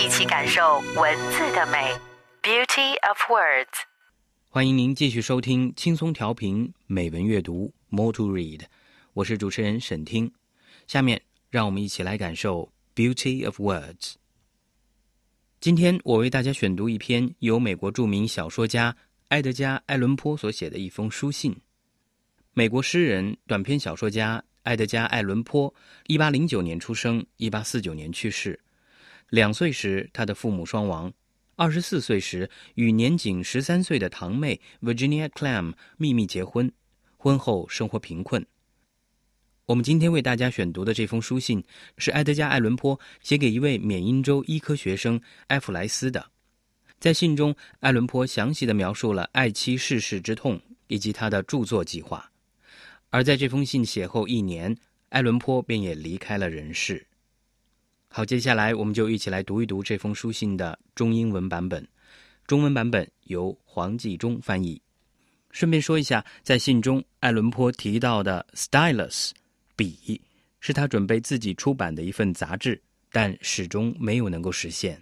一起感受文字的美。Beauty of words。欢迎您继续收听轻松调频美文阅读 More to Read，我是主持人沈听。下面让我们一起来感受 Beauty of Words。今天我为大家选读一篇由美国著名小说家埃德加·艾伦坡所写的一封书信。美国诗人、短篇小说家埃德加·艾伦坡，一八零九年出生，一八四九年去世。两岁时，他的父母双亡。二十四岁时，与年仅十三岁的堂妹 Virginia Clam 秘密结婚，婚后生活贫困。我们今天为大家选读的这封书信，是埃德加·艾伦坡写给一位缅因州医科学生埃弗莱斯的。在信中，艾伦坡详细的描述了爱妻逝世之痛以及他的著作计划。而在这封信写后一年，艾伦坡便也离开了人世。好，接下来我们就一起来读一读这封书信的中英文版本。中文版本由黄继忠翻译。顺便说一下，在信中，艾伦坡提到的 “stylus” 笔，是他准备自己出版的一份杂志，但始终没有能够实现。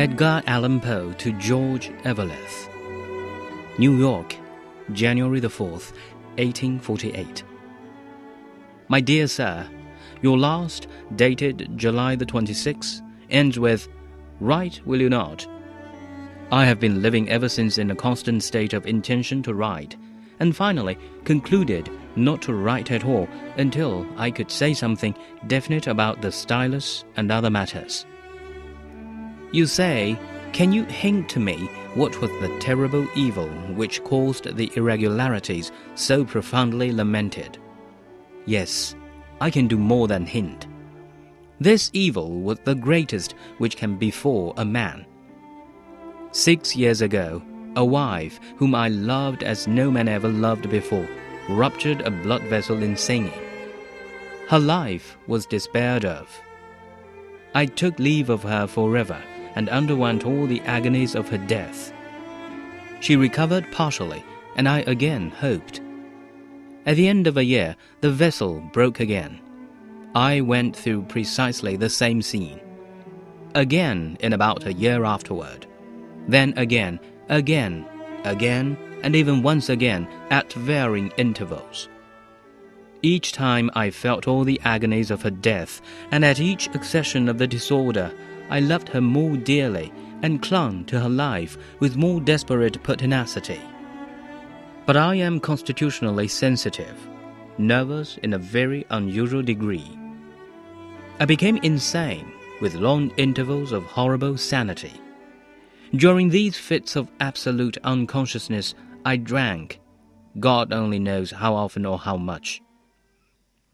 Edgar Allan Poe to George Eveleth. New York, January the 4th, 1848. My dear Sir, Your last, dated July the 26th, ends with, Write will you not? I have been living ever since in a constant state of intention to write, and finally concluded not to write at all until I could say something definite about the stylus and other matters. You say, Can you hint to me what was the terrible evil which caused the irregularities so profoundly lamented? Yes, I can do more than hint. This evil was the greatest which can befall a man. Six years ago, a wife whom I loved as no man ever loved before ruptured a blood vessel in singing. Her life was despaired of. I took leave of her forever and underwent all the agonies of her death. She recovered partially, and I again hoped. At the end of a year, the vessel broke again. I went through precisely the same scene. Again, in about a year afterward. Then again, again, again, and even once again at varying intervals. Each time I felt all the agonies of her death, and at each accession of the disorder, I loved her more dearly and clung to her life with more desperate pertinacity. But I am constitutionally sensitive, nervous in a very unusual degree. I became insane with long intervals of horrible sanity. During these fits of absolute unconsciousness, I drank. God only knows how often or how much.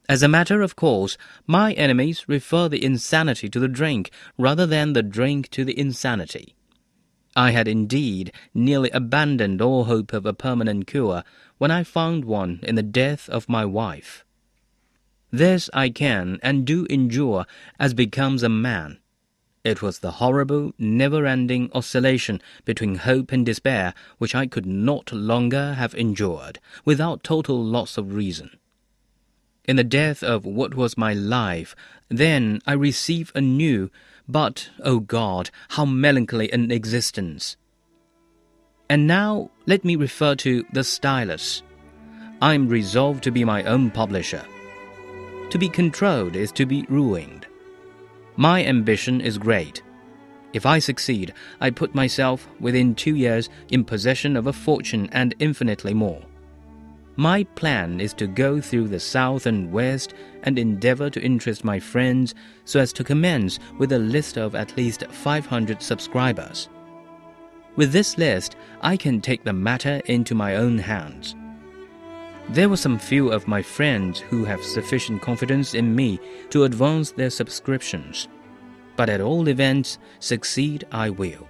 As a matter of course, my enemies refer the insanity to the drink rather than the drink to the insanity. I had indeed nearly abandoned all hope of a permanent cure when I found one in the death of my wife. This I can and do endure as becomes a man. It was the horrible, never ending oscillation between hope and despair which I could not longer have endured without total loss of reason in the death of what was my life, then I receive a new, but, O oh God, how melancholy an existence. And now let me refer to the stylus. I am resolved to be my own publisher. To be controlled is to be ruined. My ambition is great. If I succeed, I put myself within two years in possession of a fortune and infinitely more. My plan is to go through the South and West and endeavor to interest my friends so as to commence with a list of at least 500 subscribers. With this list, I can take the matter into my own hands. There were some few of my friends who have sufficient confidence in me to advance their subscriptions, but at all events, succeed I will.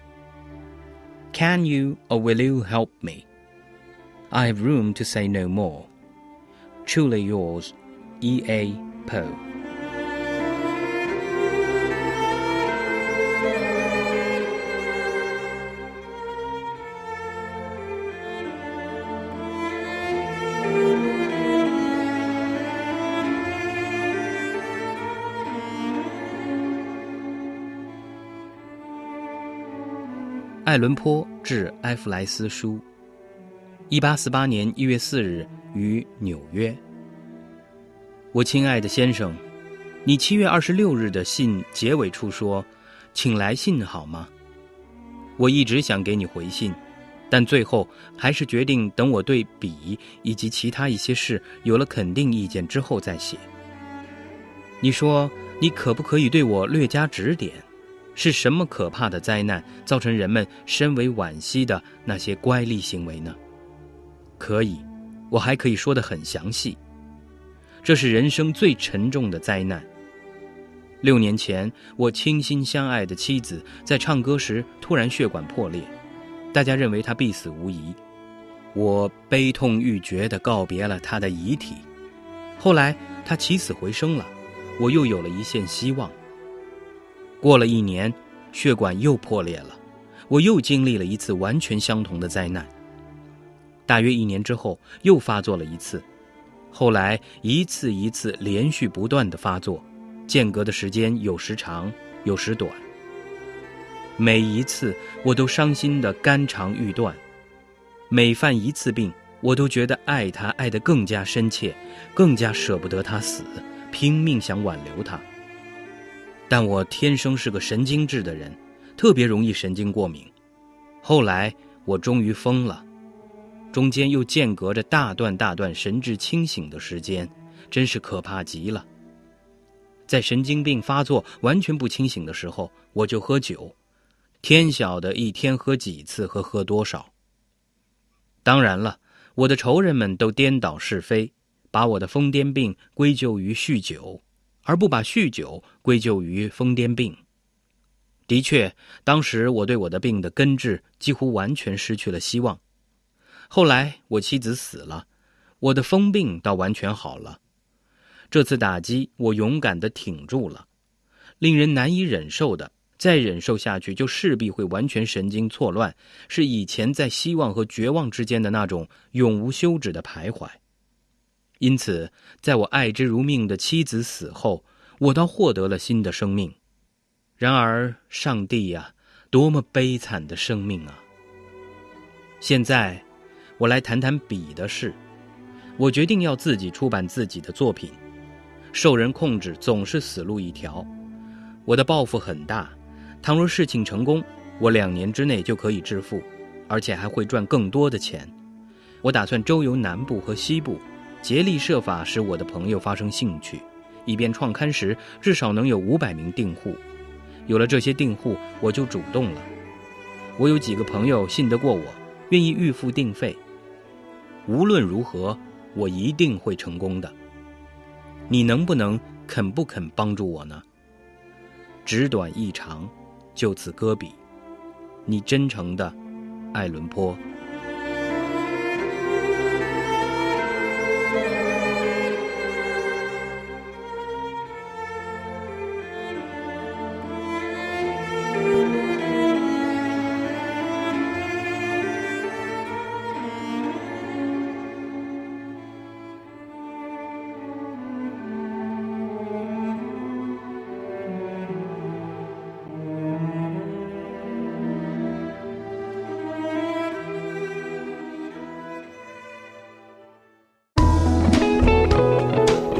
Can you or will you help me? I have room to say no more. Truly yours, E. A. Poe. 爱伦坡致埃弗莱斯书， 一八四八年一月四日于纽约。我亲爱的先生，你七月二十六日的信结尾处说：“请来信好吗？”我一直想给你回信，但最后还是决定等我对笔以及其他一些事有了肯定意见之后再写。你说，你可不可以对我略加指点？是什么可怕的灾难造成人们深为惋惜的那些乖戾行为呢？可以，我还可以说得很详细。这是人生最沉重的灾难。六年前，我倾心相爱的妻子在唱歌时突然血管破裂，大家认为她必死无疑。我悲痛欲绝地告别了她的遗体。后来她起死回生了，我又有了一线希望。过了一年，血管又破裂了，我又经历了一次完全相同的灾难。大约一年之后，又发作了一次，后来一次一次连续不断的发作，间隔的时间有时长，有时短。每一次我都伤心的肝肠欲断，每犯一次病，我都觉得爱他爱得更加深切，更加舍不得他死，拼命想挽留他。但我天生是个神经质的人，特别容易神经过敏。后来我终于疯了，中间又间隔着大段大段神志清醒的时间，真是可怕极了。在神经病发作完全不清醒的时候，我就喝酒，天晓得一天喝几次和喝多少。当然了，我的仇人们都颠倒是非，把我的疯癫病归咎于酗酒。而不把酗酒归咎于疯癫病。的确，当时我对我的病的根治几乎完全失去了希望。后来我妻子死了，我的疯病倒完全好了。这次打击我勇敢地挺住了。令人难以忍受的，再忍受下去就势必会完全神经错乱，是以前在希望和绝望之间的那种永无休止的徘徊。因此，在我爱之如命的妻子死后，我倒获得了新的生命。然而，上帝呀，多么悲惨的生命啊！现在，我来谈谈笔的事。我决定要自己出版自己的作品。受人控制总是死路一条。我的抱负很大，倘若事情成功，我两年之内就可以致富，而且还会赚更多的钱。我打算周游南部和西部。竭力设法使我的朋友发生兴趣，以便创刊时至少能有五百名订户。有了这些订户，我就主动了。我有几个朋友信得过我，愿意预付定费。无论如何，我一定会成功的。你能不能肯不肯帮助我呢？纸短意长，就此搁笔。你真诚的，爱伦坡。